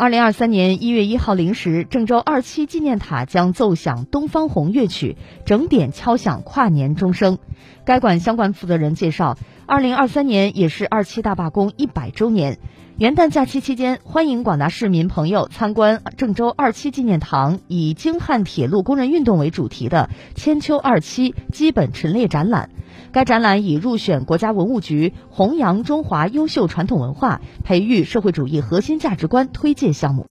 二零二三年一月一号零时，郑州二七纪念塔将奏响《东方红》乐曲，整点敲响跨年钟声。该馆相关负责人介绍，二零二三年也是二七大罢工一百周年。元旦假期期间，欢迎广大市民朋友参观郑州二七纪念堂以京汉铁路工人运动为主题的“千秋二七”基本陈列展览。该展览已入选国家文物局弘扬中华优秀传统文化、培育社会主义核心价值观推介项目。